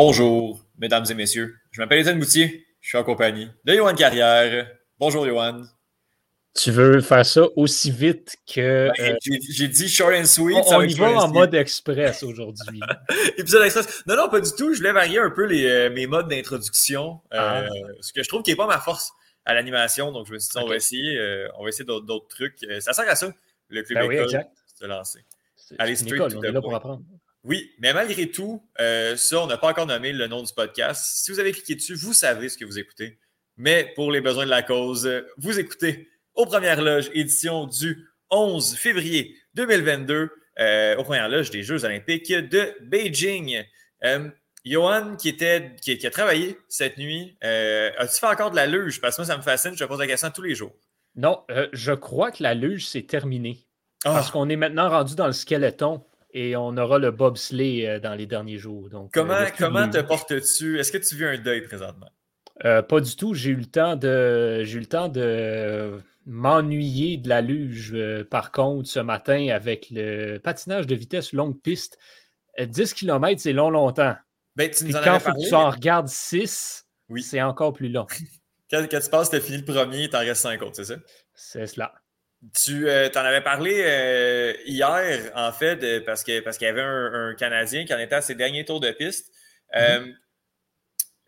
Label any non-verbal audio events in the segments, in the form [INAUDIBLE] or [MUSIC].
Bonjour, mesdames et messieurs. Je m'appelle Étienne Moutier. Je suis en compagnie de Johan Carrière. Bonjour, Johan. Tu veux faire ça aussi vite que. Ben, euh, J'ai dit short and sweet. On, y va en mode express aujourd'hui. [LAUGHS] Épisode express. Non, non, pas du tout. Je voulais varier un peu les, euh, mes modes d'introduction. Euh, ah. Ce que je trouve qui n'est pas ma force à l'animation. Donc, je me suis dit, on va essayer, on va essayer d'autres trucs. Ça sert à ça, le club ben école, se lancer. Allez, école, on est là pour apprendre. Oui, mais malgré tout, euh, ça, on n'a pas encore nommé le nom du podcast. Si vous avez cliqué dessus, vous savez ce que vous écoutez. Mais pour les besoins de la cause, vous écoutez aux Premières Loges, édition du 11 février 2022, euh, aux Premières Loges des Jeux Olympiques de Beijing. Euh, Johan, qui, était, qui, a travaillé cette nuit, as-tu fait encore de la luge? Parce que moi, ça me fascine, je te pose la question tous les jours. Non, je crois que la luge, c'est terminé. Ah! Parce qu'on est maintenant rendu dans le skeleton et on aura le bobsleigh euh, dans les derniers jours. Donc, comment euh, comment te portes-tu? Est-ce que tu vis un deuil présentement? Euh, pas du tout. J'ai eu le temps de j'ai eu le temps de m'ennuyer de la luge. par contre, ce matin, avec le patinage de vitesse longue piste, 10 km, c'est long longtemps. Ben, tu nous en quand parlé, tu en regardes 6, oui. c'est encore plus long. [LAUGHS] quand, quand, tu que tu as fini le premier, tu en restes 5 autres, c'est ça? C'est cela. Tu euh, en avais parlé euh, hier, en fait, parce qu'il parce qu'il y avait un, Canadien qui en était à ses derniers tours de piste. Euh, mm-hmm.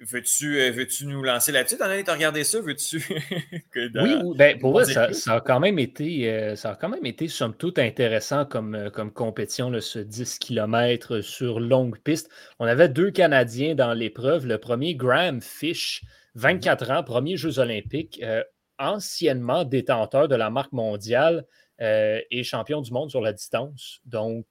Veux-tu veux nous lancer là-dessus? T'en as regardé ça? Veux-tu? [LAUGHS] oui, ben, pour moi, ça, a quand même été, ça a quand même été, somme toute, intéressant comme, comme compétition, ce 10 km sur longue piste. On avait deux Canadiens dans l'épreuve. Le premier, Graham Fish, 24 mm-hmm. ans, premier Jeux olympiques anciennement détenteur de la marque mondiale euh, et champion du monde sur la distance. Donc,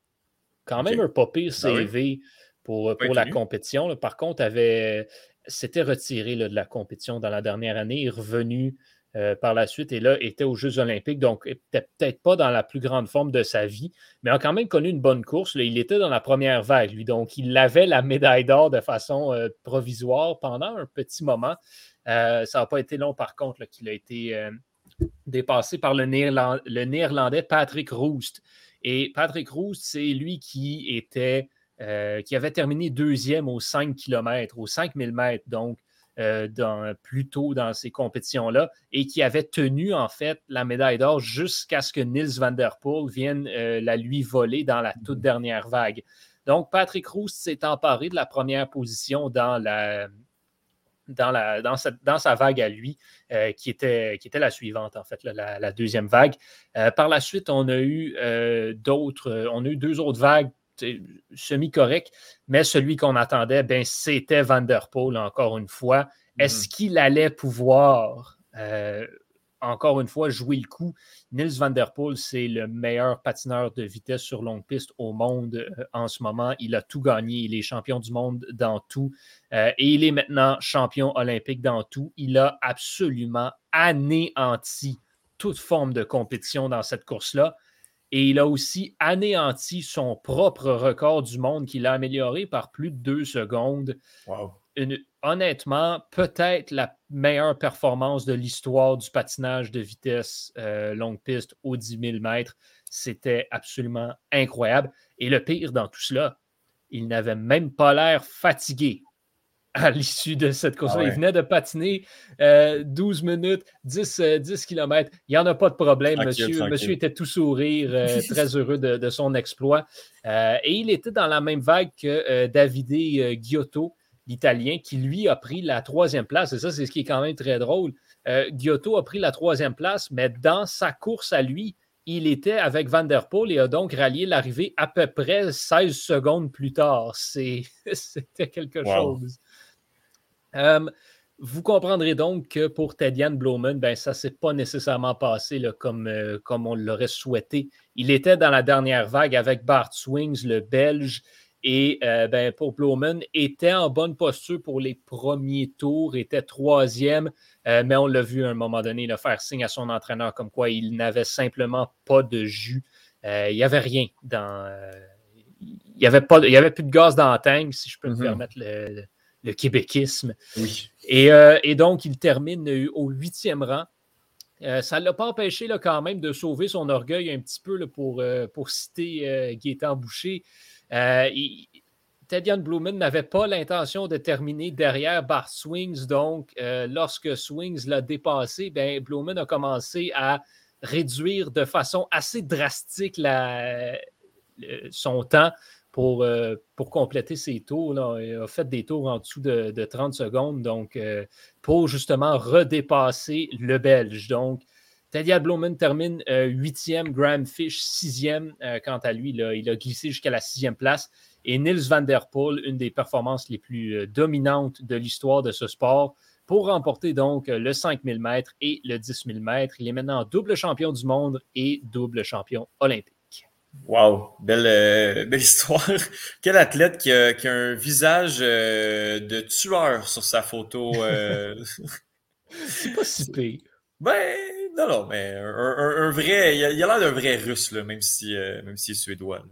quand même un pas pire CV ben pour, pour la compétition. Par contre, avait s'était retiré de la compétition dans la dernière année, est revenu euh, par la suite et là était aux Jeux Olympiques, donc n'était peut-être pas dans la plus grande forme de sa vie, mais a quand même connu une bonne course. il était dans la première vague, lui, donc il avait la médaille d'or de façon euh, provisoire pendant un petit moment. Euh, ça n'a pas été long, par contre, qu'il a été dépassé par le, néerlandais Patrick Roost. Et Patrick Roost, c'est lui qui était, euh, qui avait terminé deuxième aux 5 km, aux 5000 mètres, donc dans, plus tôt dans ces compétitions-là, et qui avait tenu en fait la médaille d'or jusqu'à ce que Nils van der Poel vienne la lui voler dans la toute dernière vague. Donc, Patrick Roost s'est emparé de la première position dans la, dans, sa vague à lui, euh, qui, était, qui était la suivante, en fait, la, deuxième vague. Euh, par la suite, on a eu euh, d'autres, on a eu deux autres vagues semi-correctes, mais celui qu'on attendait, ben, c'était Van Der Poel, encore une fois. Est-ce mm-hmm. qu'il allait pouvoir encore une fois, jouer le coup? Nils van der Poel, c'est le meilleur patineur de vitesse sur longue piste au monde euh, en ce moment. Il a tout gagné. Il est champion du monde dans tout. Euh, et il est maintenant champion olympique dans tout. Il a absolument anéanti toute forme de compétition dans cette course-là. Et il a aussi anéanti son propre record du monde qu'il a amélioré par plus de deux secondes. Wow honnêtement, peut-être la meilleure performance de l'histoire du patinage de vitesse euh, longue piste aux 10 000 mètres. C'était absolument incroyable. Et le pire dans tout cela, il n'avait même pas l'air fatigué à l'issue de cette course. Ah il venait de patiner 12 euh, minutes, 10, 10 km. Il n'y en a pas de problème, monsieur. Monsieur était tout sourire, euh, [LAUGHS] très heureux de, son exploit. et il était dans la même vague que Davide Giotto, l'Italien, qui lui a pris la troisième place. Et ça, c'est ce qui est quand même très drôle. Euh, Giotto a pris la troisième place, mais dans sa course à lui, il était avec Van Der Poel et a donc rallié l'arrivée à peu près 16 secondes plus tard. [LAUGHS] C'était quelque chose. Euh, vous comprendrez donc que pour Tedian Bloman, ben, ça ne s'est pas nécessairement passé comme, euh, comme on l'aurait souhaité. Il était dans la dernière vague avec Bart Swings, le Belge. Et euh, ben, pour Blowman, était en bonne posture pour les premiers tours, était troisième, euh, mais on l'a vu à un moment donné le faire signe à son entraîneur comme quoi il n'avait simplement pas de jus. il n'y avait rien dans. il n'y avait, pas, y avait plus de gaz dans la tank, si je peux me mm-hmm. permettre le, le, québéquisme. Oui. Et, et, donc, il termine au huitième rang. ça ne l'a pas empêché là, quand même de sauver son orgueil un petit peu là, pour, pour citer Gaétan Boucher. Il, Tedian Blumen n'avait pas l'intention de terminer derrière Bart Swings. Donc, euh, lorsque Swings l'a dépassé, ben, Blumen a commencé à réduire de façon assez drastique son temps pour, euh, pour compléter ses tours. Il a fait des tours en dessous de, 30 secondes, donc euh, pour justement redépasser le Belge. Donc, Tedian Blumen termine huitième, Graham Fish sixième. quant à lui, il a glissé jusqu'à la sixième place. Et Nils van der Poel, une des performances les plus euh, dominantes de l'histoire de ce sport, pour remporter donc euh, le 5000 mètres et le 10 000 mètres. Il est maintenant double champion du monde et double champion olympique. Wow, belle, euh, belle [LAUGHS] histoire. Quel athlète qui a, un visage de tueur sur sa photo. [LAUGHS] C'est pas si pire. Ben, non, non, mais un, vrai. Il a l'air d'un vrai russe, là, même s'il si, même est suédois.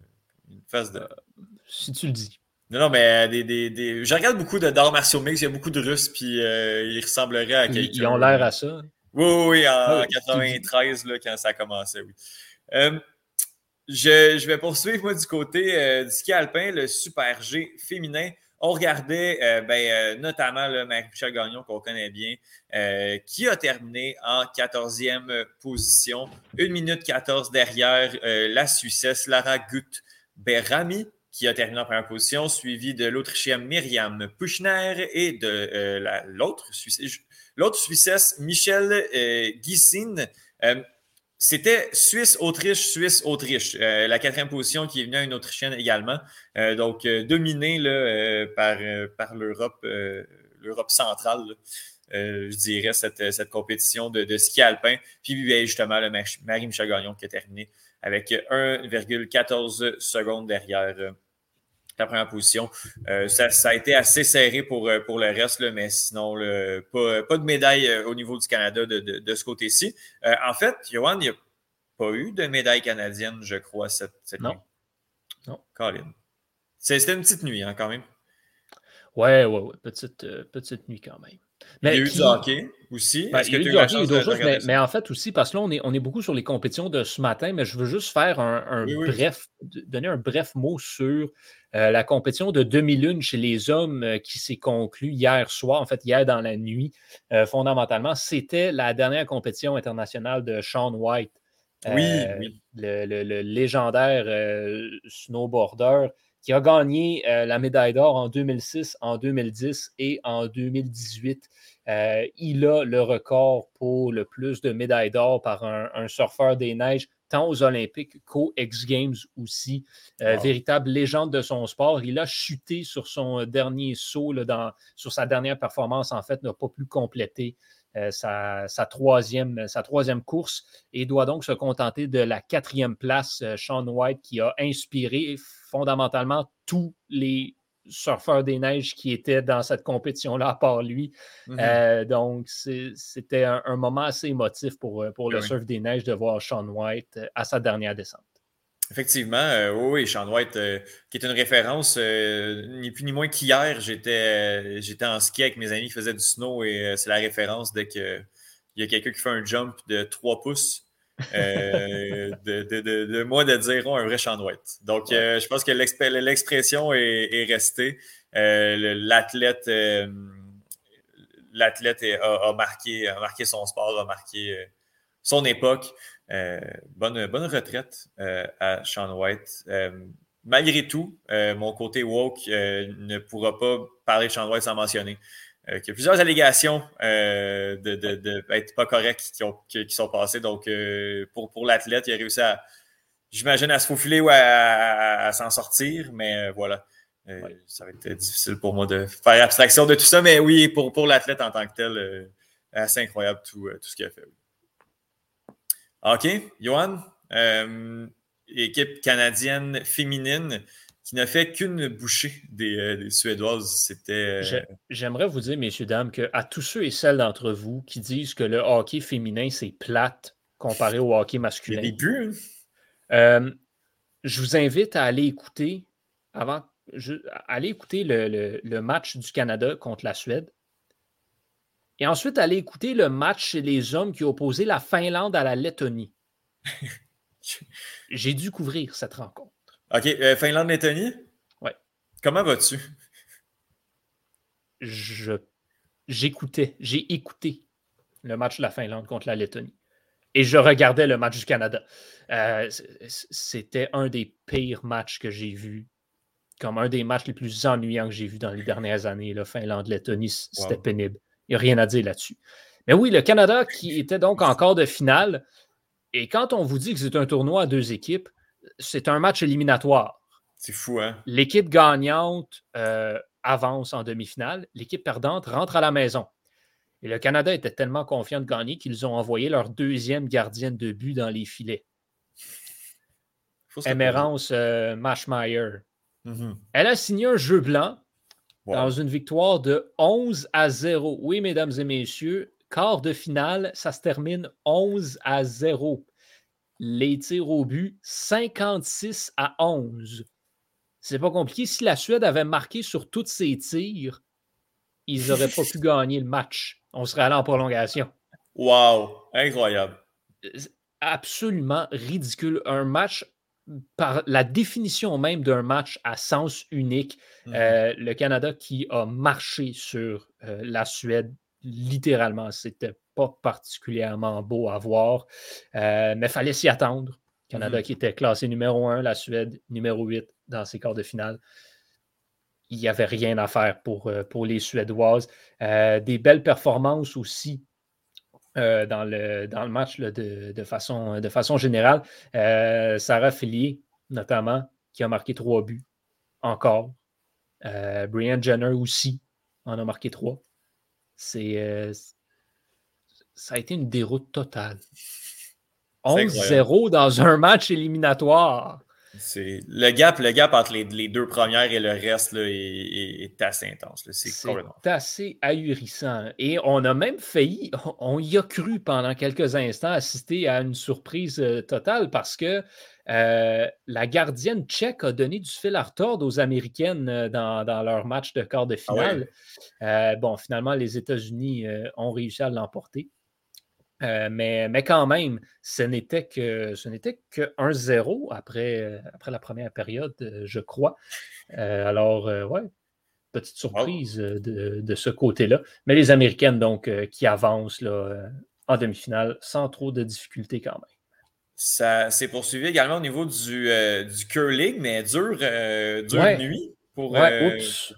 Une face de si tu le dis. Non, non, mais des, des, des... je regarde beaucoup de d'arts martiaux mix. Il y a beaucoup de Russes, puis euh, ils ressembleraient à quelqu'un. Ils ont l'air à ça. Oui, oui, oui en, 93, là, quand ça a commencé, oui. Euh, je, je, vais poursuivre, moi, du côté euh, du ski alpin, le Super G féminin. On regardait ben, notamment le Marie-Michel Gagnon, qu'on connaît bien, qui a terminé en 14e position, 1 minute 14 derrière la Suissesse Lara Gut Berami qui a terminé en première position, suivi de l'Autrichienne Myriam Puchner et de euh, l'autre Suissesse, Michel euh, euh C'était Suisse-Autriche, Suisse-Autriche. Euh, la quatrième position qui est venue à une Autrichienne également. donc, dominée là, par, par l'Europe, l'Europe centrale. je dirais, cette, compétition de, ski alpin. Puis, ben, justement, le Marie-Michel Gagnon qui a terminé avec 1,14 secondes derrière la première position. Euh, ça, a été assez serré pour, euh, pour le reste, mais sinon, pas, de médaille euh, au niveau du Canada de, ce côté-ci. en fait, Johan, il n'y a pas eu de médaille canadienne, je crois, cette, non. nuit. Non. Colin. C'était une petite nuit, hein, quand même. Ouais, ouais, ouais. Petite, petite nuit quand même. Mais il y a eu du hockey aussi. Ben, il y a eu du hockey, d'autres choses, mais, en fait aussi, parce que là, on est, on est beaucoup sur les compétitions de ce matin, mais je veux juste faire un, bref, donner un bref mot sur euh, la compétition de 2001 chez les hommes euh, qui s'est conclue hier soir, en fait, hier dans la nuit, euh, fondamentalement, c'était la dernière compétition internationale de Sean White. Oui, Le, le, légendaire snowboarder qui a gagné la médaille d'or en 2006, en 2010 et en 2018. il a le record pour le plus de médailles d'or par un surfeur des neiges tant aux Olympiques qu'aux X Games aussi. Euh, véritable légende de son sport. Il a chuté sur son dernier saut, dans, sur sa dernière performance, en fait, n'a pas pu compléter euh, sa, troisième, sa troisième course et doit donc se contenter de la quatrième place. Euh, Sean White qui a inspiré fondamentalement tous les surfeur des neiges qui était dans cette compétition-là, à part lui. Mm-hmm. Euh, donc, c'était un, moment assez émotif pour, pour le surf des neiges de voir Sean White à sa dernière descente. Effectivement, oui, Sean White, qui est une référence, ni plus ni moins qu'hier, j'étais, j'étais en ski avec mes amis qui faisaient du snow et c'est la référence dès qu'il y a quelqu'un qui fait un jump de 3 pouces euh, [LAUGHS] de, de, de, moi de dire un vrai Sean White. Donc, euh, je pense que l'expression est, restée. Euh, l'athlète l'athlète a, marqué, a marqué son sport, a marqué son époque. Bonne, bonne retraite à Sean White. malgré tout, mon côté woke ne pourra pas parler de Sean White sans mentionner euh, il y a plusieurs allégations euh, de, de, pas correctes qui, sont passées. Donc, euh, pour, pour l'athlète, il a réussi à, j'imagine, à se faufiler ou à, s'en sortir, mais voilà. Ça va être difficile pour moi de faire abstraction de tout ça, mais oui, pour, pour l'athlète en tant que tel, assez incroyable tout, tout ce qu'il a fait. OK, Johan, équipe canadienne féminine qui n'a fait qu'une bouchée des, euh, Suédoises. C'était. Euh, j'aimerais vous dire, messieurs, dames, qu'à tous ceux et celles d'entre vous qui disent que le hockey féminin, c'est plate comparé au hockey masculin. Il y a des buts. Hein? Euh, je vous invite à aller écouter, avant, aller écouter le, match du Canada contre la Suède. Et ensuite, aller écouter le match chez les hommes qui opposait la Finlande à la Lettonie. [LAUGHS] J'ai dû couvrir cette rencontre. OK. Euh, Finlande-Lettonie? Oui. Comment vas-tu? Je j'écoutais, j'ai écouté le match de la Finlande contre la Lettonie. Et je regardais le match du Canada. Euh, c'était un des pires matchs que j'ai vus. Comme un des matchs les plus ennuyants que j'ai vus dans les dernières années. La Finlande-Lettonie, c'était pénible. Il n'y a rien à dire là-dessus. Mais oui, le Canada qui était donc encore de finale. Et quand on vous dit que c'est un tournoi à deux équipes, c'est un match éliminatoire. C'est fou, hein? L'équipe gagnante euh, avance en demi-finale. L'équipe perdante rentre à la maison. Et le Canada était tellement confiant de gagner qu'ils ont envoyé leur deuxième gardienne de but dans les filets. Emerance euh, Mashmeyer. Mm-hmm. Elle a signé un jeu blanc dans une victoire de 11 à 0. Oui, mesdames et messieurs, quart de finale, ça se termine 11 à 0. Les tirs au but, 56 à 11. C'est pas compliqué. Si la Suède avait marqué sur tous ses tirs, ils n'auraient pas pu [LAUGHS] gagner le match. On serait allé en prolongation. Wow! Incroyable. Absolument ridicule. Un match, par la définition même d'un match à sens unique, mhm. euh, le Canada qui a marché sur euh, la Suède, littéralement, c'était pas particulièrement beau à voir, euh, mais fallait s'y attendre. Canada mhm. qui était classé numéro 1, la Suède numéro 8 dans ses quarts de finale il n'y avait rien à faire pour, pour les Suédoises. Des belles performances aussi euh, dans, le, dans le match de, façon, de façon générale. Sarah Fillier, notamment, qui a marqué trois buts encore. Brian Jenner aussi en a marqué trois. C'est, ça a été une déroute totale. 11-0 dans un match éliminatoire. C'est le gap, le gap entre les, deux premières et le reste est, assez intense. C'est assez ahurissant. Et on a même failli, on y a cru pendant quelques instants assister à une surprise euh, totale parce que euh, la gardienne tchèque a donné du fil à retordre aux Américaines euh, dans, leur match de quart de ah finale. bon, finalement, les États-Unis ont réussi à l'emporter. Euh, mais, mais quand même, ce n'était que, ce n'était que 1-0 après, euh, après la première période, euh, je crois. alors, ouais, petite surprise de, ce côté-là. Mais les Américaines, donc, qui avancent là, en demi-finale sans trop de difficultés quand même. Ça s'est poursuivi également au niveau du, du curling, mais dur, dure nuit pour, Oups.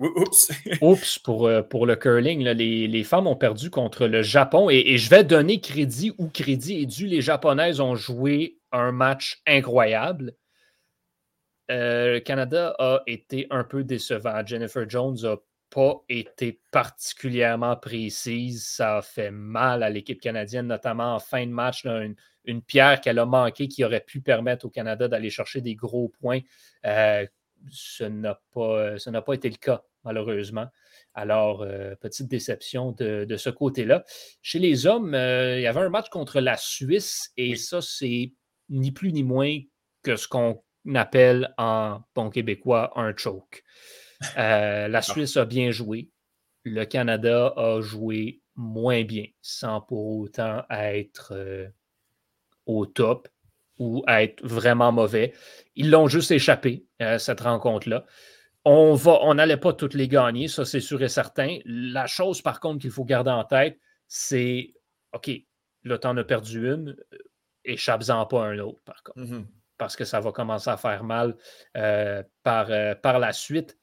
[LAUGHS] Oups pour, euh, pour le curling. les, femmes ont perdu contre le Japon et, je vais donner crédit où crédit est dû. Les Japonaises ont joué un match incroyable. Euh, le Canada a été un peu décevant. Jennifer Jones n'a pas été particulièrement précise. Ça a fait mal à l'équipe canadienne, notamment en fin de match. une, pierre qu'elle a manquée qui aurait pu permettre au Canada d'aller chercher des gros points. Euh, ce n'a pas, pas été le cas malheureusement. Alors, euh, petite déception de, ce côté-là. Chez les hommes, euh, il y avait un match contre la Suisse et ça, c'est ni plus ni moins que ce qu'on appelle en bon québécois un choke. Euh, la [LAUGHS] ah. Suisse a bien joué. Le Canada a joué moins bien, sans pour autant être au top ou être vraiment mauvais. Ils l'ont juste échappé, cette rencontre-là. On va, on n'allait pas toutes les gagner, ça c'est sûr et certain. La chose par contre qu'il faut garder en tête, c'est OK, là, tu en as perdu une, euh, échappe-en pas un autre, par contre. Mm-hmm. Parce que ça va commencer à faire mal euh, par, euh, par la suite.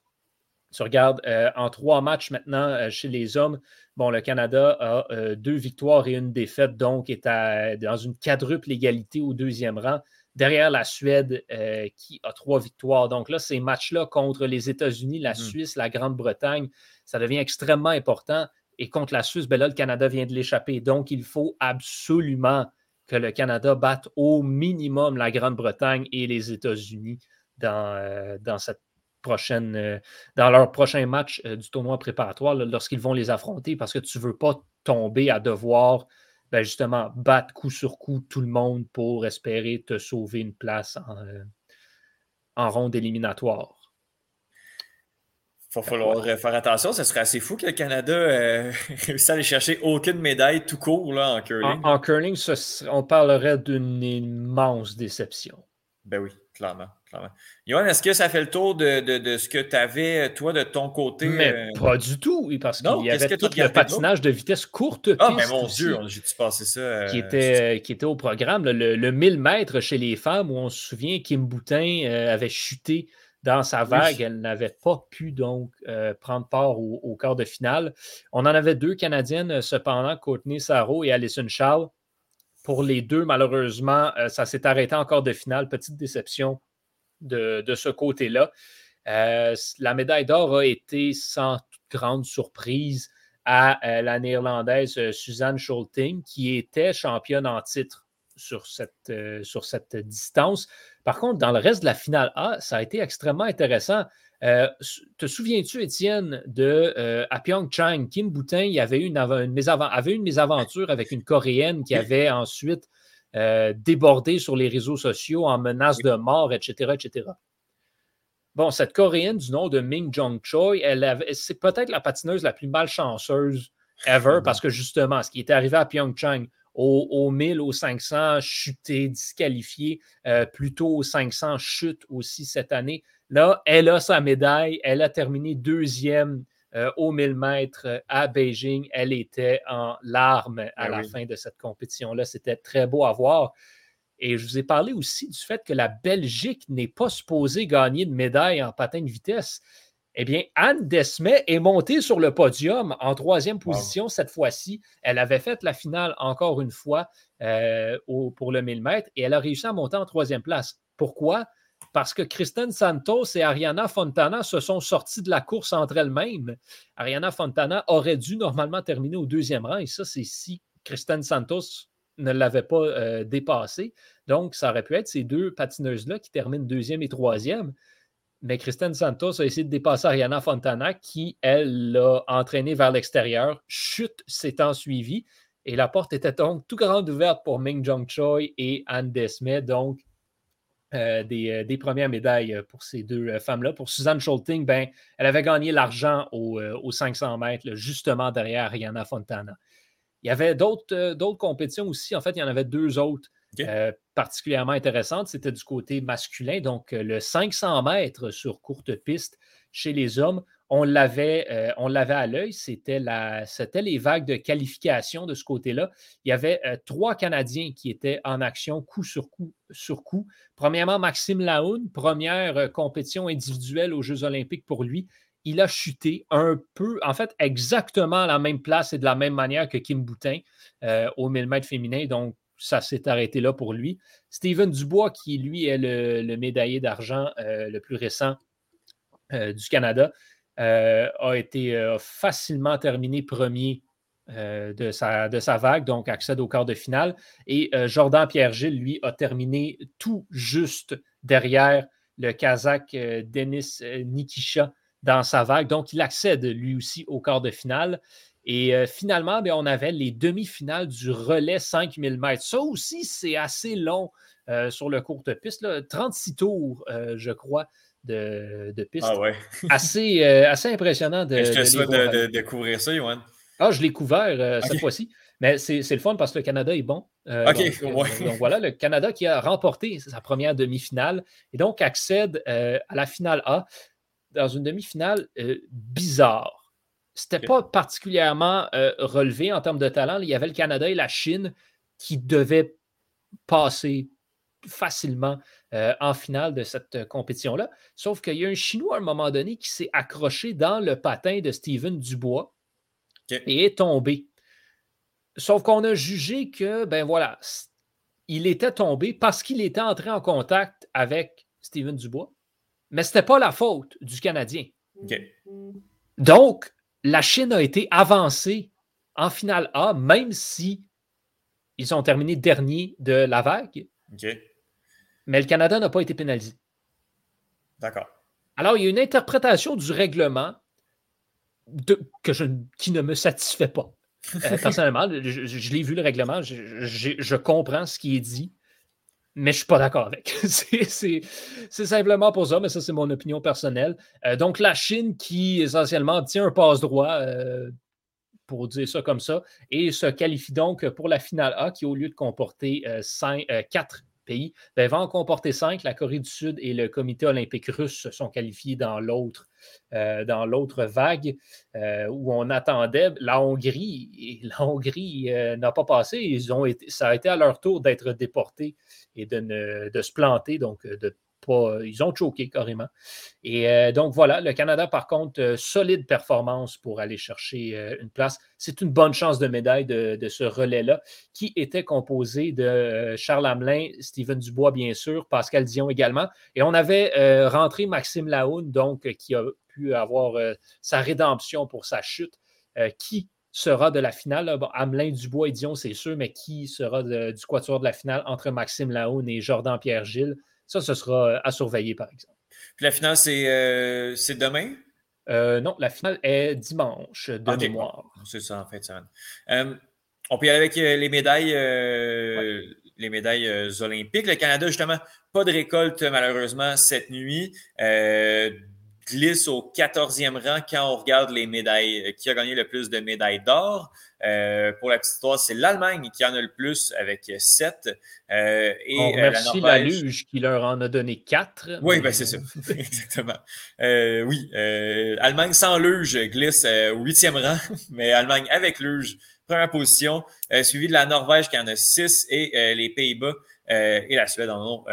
Tu regardes, en trois matchs maintenant chez les hommes, bon, le Canada a deux victoires et une défaite, donc est dans une quadruple égalité au deuxième rang derrière la Suède euh, qui a trois victoires. Donc là, ces matchs-là contre les États-Unis, la mm. Suisse, la Grande-Bretagne, ça devient extrêmement important. Et contre la Suisse, ben là, le Canada vient de l'échapper. Donc, il faut absolument que le Canada batte au minimum la Grande-Bretagne et les États-Unis dans, euh, dans cette prochaine, euh, dans leur prochain match du tournoi préparatoire lorsqu'ils vont les affronter parce que tu ne veux pas tomber à devoir ben justement, battre coup sur coup tout le monde pour espérer te sauver une place en, en ronde éliminatoire. Il va falloir euh, faire attention. Ce serait assez fou que le Canada euh, [LAUGHS] réussisse à aller chercher aucune médaille tout court là, en curling. En, curling, on parlerait d'une immense déception. Ben oui, clairement. Clairement. Yoann, est-ce que ça fait le tour de, ce que tu avais, toi, de ton côté? Mais euh? pas du tout, parce qu'il y avait tout le patinage de vitesse courte. Ah, mais mon Dieu, j'ai-tu passé ça? qui, était, qui était au programme, le, le, 1000 mètres chez les femmes, où on se souvient, Kim Boutin avait chuté dans sa vague, elle n'avait pas pu donc euh, prendre part au, quart de finale. On en avait deux Canadiennes, euh, cependant, Courtney Sarro et Alison Charles. Pour les deux, malheureusement, euh, ça s'est arrêté en quart de finale. Petite déception de, ce côté-là. la médaille d'or a été sans grande surprise à la néerlandaise Suzanne Schulting, qui était championne en titre sur cette, sur cette distance. Par contre, dans le reste de la finale A, ça a été extrêmement intéressant. Euh, te souviens-tu, Étienne, de euh, à Pyeongchang, Kim Boutin il avait, une, une avait une mésaventure avec une Coréenne qui avait ensuite euh, débordé sur les réseaux sociaux en menace de mort, etc., etc. Bon, cette Coréenne du nom de Ming Jong Choi, c'est peut-être la patineuse la plus malchanceuse ever parce que justement, ce qui était arrivé à Pyeongchang, au, 1000, au 500, chuté, disqualifié. Euh, plutôt au 500, chute aussi cette année. Là, elle a sa médaille. Elle a terminé deuxième euh, au 1000 mètres euh, à Beijing. Elle était en larmes à ben la fin de cette compétition-là. C'était très beau à voir. Et je vous ai parlé aussi du fait que la Belgique n'est pas supposée gagner de médaille en patin de vitesse. Eh bien, Anne Desmet est montée sur le podium en troisième position cette fois-ci. Elle avait fait la finale encore une fois euh, pour le 1000 mètres et elle a réussi à monter en troisième place. Pourquoi? Parce que Kristen Santos et Ariana Fontana se sont sortis de la course entre elles-mêmes. Ariana Fontana aurait dû normalement terminer au deuxième rang et ça, c'est si Kristen Santos ne l'avait pas euh, dépassé. Donc, ça aurait pu être ces deux patineuses-là qui terminent deuxième et troisième mais Kristen Santos a essayé de dépasser Ariana Fontana, qui, elle, l'a entraîné vers l'extérieur. Chute s'étant suivie. Et la porte était donc tout grande ouverte pour Ming Jong Choi et Anne Desmet. Donc, euh, euh, des, premières médailles pour ces deux euh, femmes-là. Pour Suzanne Schulting, ben, elle avait gagné l'argent aux 500 mètres, justement derrière Ariana Fontana. Il y avait d'autres compétitions aussi. En fait, il y en avait deux autres euh, particulièrement intéressante, c'était du côté masculin. Donc, euh, le 500 mètres sur courte piste chez les hommes, on l'avait, euh, on l'avait à l'œil. C'était, c'était les vagues de qualification de ce côté-là. Il y avait trois Canadiens qui étaient en action coup sur coup sur coup. Premièrement, Maxime Laoun, première compétition individuelle aux Jeux olympiques pour lui. Il a chuté un peu, en fait, exactement à la même place et de la même manière que Kim Boutin au 1000 mètres féminin. Donc, ça s'est arrêté là pour lui. Steven Dubois, qui lui est le, médaillé d'argent euh, le plus récent euh, du Canada, euh, a été facilement terminé premier de, sa, de, sa, vague, donc accède au quart de finale. Et Jordan Pierre-Gilles, lui, a terminé tout juste derrière le Kazakh Denis Nikisha dans sa vague. Donc, il accède lui aussi au quart de finale. Et euh, finalement, ben, on avait les demi-finales du relais 5000 mètres. Ça aussi, c'est assez long euh, sur le courte piste. 36 tours, euh, je crois, de, piste. Ah ouais. [LAUGHS] assez, assez impressionnant de. Souhaite de, découvrir ça, Yoann? Ah, je l'ai couvert cette fois-ci. Mais c'est le fun parce que le Canada est bon. OK, donc, [LAUGHS] donc, voilà, le Canada qui a remporté sa première demi-finale et donc accède à la finale A dans une demi-finale bizarre c'était pas particulièrement euh, relevé en termes de talent. Il y avait le Canada et la Chine qui devaient passer facilement euh, en finale de cette euh, compétition-là. Sauf qu'il y a un Chinois à un moment donné qui s'est accroché dans le patin de Steven Dubois et est tombé. Sauf qu'on a jugé que, ben voilà, il était tombé parce qu'il était entré en contact avec Steven Dubois, mais ce n'était pas la faute du Canadien. Donc, la Chine a été avancée en finale A, même si ils ont terminé dernier de la vague. Mais le Canada n'a pas été pénalisé. D'accord. Alors, il y a une interprétation du règlement que je, qui ne me satisfait pas. Euh, [LAUGHS] personnellement, je, l'ai vu le règlement, je, comprends ce qui est dit. mais je ne suis pas d'accord avec. [LAUGHS] c'est simplement pour ça, mais ça, c'est mon opinion personnelle. Euh, donc, la Chine qui, essentiellement, tient un passe-droit, euh, pour dire ça comme ça, et se qualifie donc pour la finale A, qui, au lieu de comporter cinq, quatre pays, ben, va en comporter cinq. La Corée du Sud et le Comité olympique russe se sont qualifiés dans l'autre euh, dans l'autre vague euh, où on attendait. La Hongrie, [LAUGHS] la Hongrie euh, n'a pas passé. Ils ont été, ça a été à leur tour d'être déportés et de, de se planter, donc de ils ont choqué carrément. Et euh, donc voilà, le Canada, par contre, euh, solide performance pour aller chercher euh, une place. C'est une bonne chance de médaille de, ce relais-là, qui était composé de Charles Hamelin, Steven Dubois, bien sûr, Pascal Dion également. Et on avait rentré Maxime Laoun, donc, qui a pu avoir sa rédemption pour sa chute, qui sera de la finale. Bon, Hamelin, Dubois et Dion, c'est sûr, mais qui sera du quatuor de la finale entre Maxime Laoun et Jordan Pierre-Gilles? Ça, ce sera euh, à surveiller, par exemple. Puis la finale, c'est euh, demain? Euh, non, la finale est dimanche de mémoire. C'est ça, en fait. Ça. on peut y aller avec les médailles, les médailles olympiques. Le Canada, justement, pas de récolte malheureusement cette nuit glisse au 14e rang quand on regarde les médailles, euh, qui a gagné le plus de médailles d'or. Euh, pour la petite histoire, c'est l'Allemagne qui en a le plus avec 7. Euh, et on remercie la, luge qui leur en a donné 4. Oui, ben c'est ça. [LAUGHS] Exactement. oui, Allemagne sans luge glisse au 8e rang, [LAUGHS] mais Allemagne avec luge, première position, suivi de la Norvège qui en a 6 et les Pays-Bas et la Suède en ont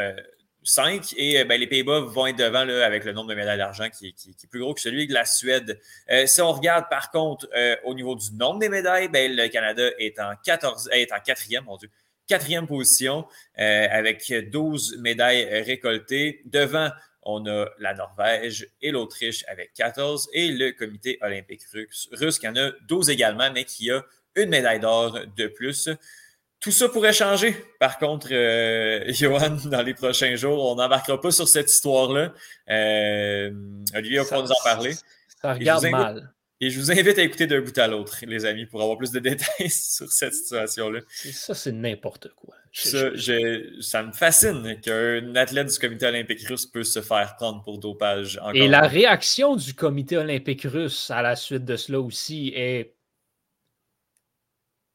5 et euh, ben, les Pays-Bas vont être devant là, avec le nombre de médailles d'argent qui, est plus gros que celui de la Suède. Euh, si on regarde par contre euh, au niveau du nombre des médailles, ben, le Canada est en 14, est en quatrième, mon Dieu, quatrième position avec 12 médailles récoltées. Devant, on a la Norvège et l'Autriche avec 14 et le comité olympique russe, russe qui en a 12 également, mais qui a une médaille d'or de plus. Tout ça pourrait changer. Par contre, euh, [LAUGHS] Johan, dans les prochains jours, on n'embarquera pas sur cette histoire-là. Euh, Olivier va nous en parler. Ça regarde mal. Et je vous invite à écouter d'un bout à l'autre, les amis, pour avoir plus de [LAUGHS] détails sur cette situation-là. Ça, c'est n'importe quoi. Ça, ça, me fascine qu'un athlète du comité olympique russe peut se faire prendre pour dopage. Et la réaction du comité olympique russe à la suite de cela aussi est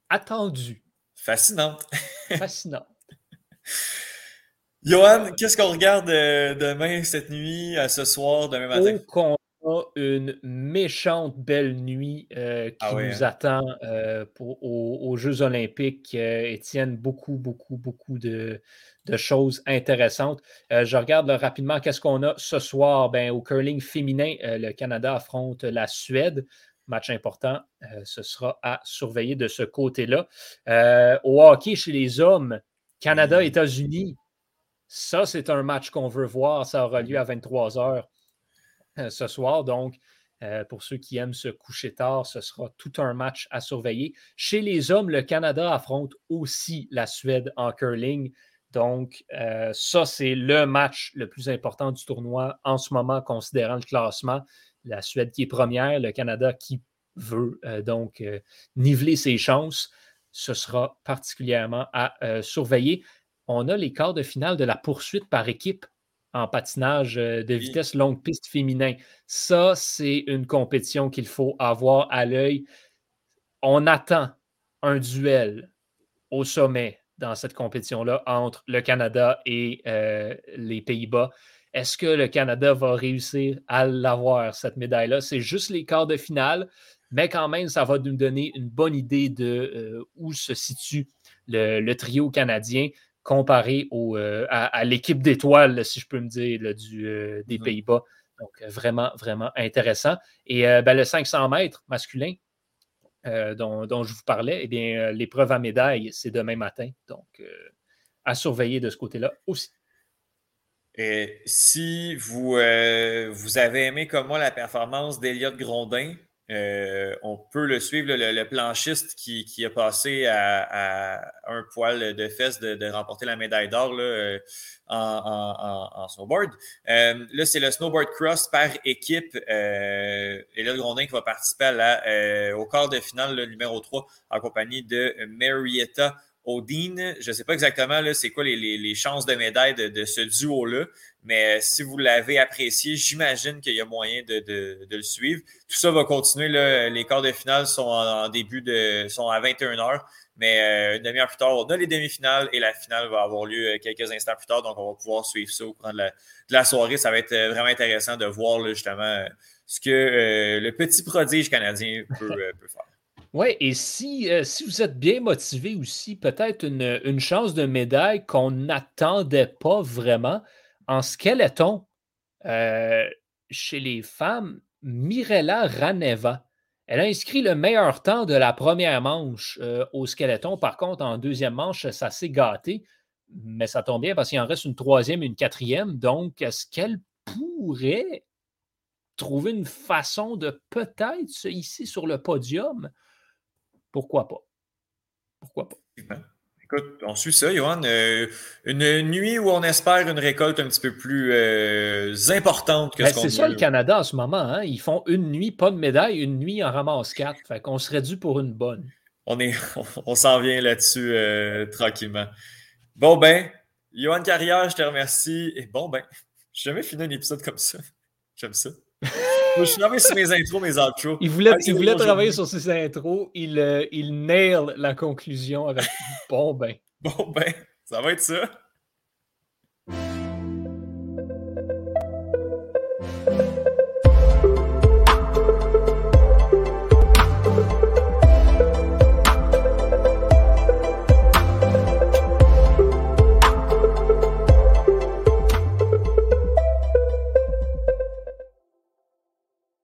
attendue. Fascinante. Fascinante. [LAUGHS] Johan, qu'est-ce qu'on regarde euh, demain, cette nuit, ce soir, demain matin? Qu'on a une méchante belle nuit euh, qui ah nous hein? attend euh, pour, aux, Jeux olympiques. Étienne, beaucoup, beaucoup, beaucoup de, choses intéressantes. je regarde rapidement qu'est-ce qu'on a ce soir? Ben, au curling féminin, le Canada affronte la Suède match important, euh, ce sera à surveiller de ce côté-là. Euh, au hockey chez les hommes, Canada-États-Unis, ça, c'est un match qu'on veut voir. Ça aura lieu à 23 h euh, ce soir. Donc, pour ceux qui aiment se coucher tard, ce sera tout un match à surveiller. Chez les hommes, le Canada affronte aussi la Suède en curling. Donc, ça, c'est le match le plus important du tournoi en ce moment, considérant le classement la Suède qui est première, le Canada qui veut euh, donc euh, niveler ses chances. Ce sera particulièrement à euh, surveiller. On a les quarts de finale de la poursuite par équipe en patinage de vitesse longue piste féminin. Ça, c'est une compétition qu'il faut avoir à l'œil. On attend un duel au sommet dans cette compétition-là entre le Canada et les Pays-Bas. Est-ce que le Canada va réussir à l'avoir, cette médaille-là? C'est juste les quarts de finale, mais quand même, ça va nous donner une bonne idée de euh, où se situe le, trio canadien comparé euh, à, l'équipe d'étoiles, si je peux me dire, du, euh, des mm-hmm. Pays-Bas. Donc, vraiment, vraiment intéressant. Et ben, le 500 mètres masculin, dont, dont, je vous parlais, eh bien, l'épreuve à médaille, c'est demain matin. Donc, à surveiller de ce côté-là aussi. Et si vous, euh, vous avez aimé comme moi la performance d'Eliott Grondin, euh, on peut le suivre, le, planchiste qui, a passé à, un poil de fesses de, remporter la médaille d'or euh, en, snowboard. là, c'est le snowboard cross par équipe. Euh, Grondin qui va participer à la, au quart de finale, le numéro 3, en compagnie de Marietta Dean. Je ne sais pas exactement c'est quoi les, chances de médaille de, ce duo-là, mais euh, si vous l'avez apprécié, j'imagine qu'il y a moyen de, le suivre. Tout ça va continuer. Les quarts de finale sont en, début de sont à 21h, mais euh, une demi-heure plus tard, on a les demi-finales et la finale va avoir lieu euh, quelques instants plus tard. Donc, on va pouvoir suivre ça au cours de la, soirée. Ça va être vraiment intéressant de voir justement ce que le petit prodige canadien peut faire. Oui, et si, euh, si vous êtes bien motivé aussi, peut-être une, chance de médaille qu'on n'attendait pas vraiment en skeleton euh, chez les femmes, Mirella Raneva. Elle a inscrit le meilleur temps de la première manche euh, au skeleton. Par contre, en deuxième manche, ça s'est gâté. Mais ça tombe bien parce qu'il en reste une troisième et une quatrième. Donc, est-ce qu'elle pourrait trouver une façon de peut-être se hisser sur le podium? Pourquoi pas? Pourquoi pas? Écoute, on suit ça, Johan. Euh, une nuit où on espère une récolte un petit peu plus euh, importante que ben, ce qu'on C'est ça le Canada en ce moment. Hein? Ils font une nuit, pas de médaille, une nuit en ramasse quatre. Fait qu'on serait dû pour une bonne. On, est, [LAUGHS] on, s'en vient là-dessus euh, tranquillement. Bon ben, Johan Carrière, je te remercie. Et bon ben, j'ai jamais fini un épisode comme ça. J'aime ça [LAUGHS] je suis travaillé sur mes intros, mes outros. Il voulait, il voulait travailler sur ses intros. Il, euh, il nail la conclusion avec bon ben. [LAUGHS] Bon ben, ça va être ça.